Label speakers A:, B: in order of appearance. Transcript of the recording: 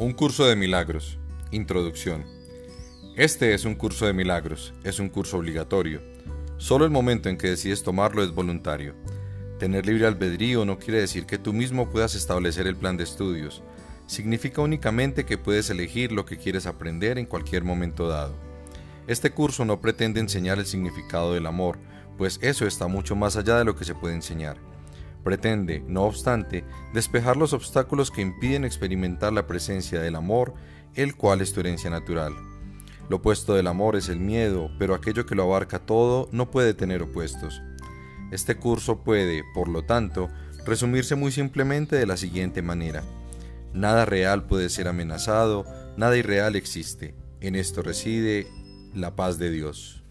A: Un curso de milagros. Introducción. Este es un curso de milagros, es un curso obligatorio. Solo el momento en que decides tomarlo es voluntario. Tener libre albedrío no quiere decir que tú mismo puedas establecer el plan de estudios. Significa únicamente que puedes elegir lo que quieres aprender en cualquier momento dado. Este curso no pretende enseñar el significado del amor, pues eso está mucho más allá de lo que se puede enseñar. Pretende, no obstante, despejar los obstáculos que impiden experimentar la presencia del amor, el cual es tu herencia natural. Lo opuesto del amor es el miedo, pero aquello que lo abarca todo no puede tener opuestos. Este curso puede, por lo tanto, resumirse muy simplemente de la siguiente manera. Nada real puede ser amenazado, nada irreal existe. En esto reside la paz de Dios.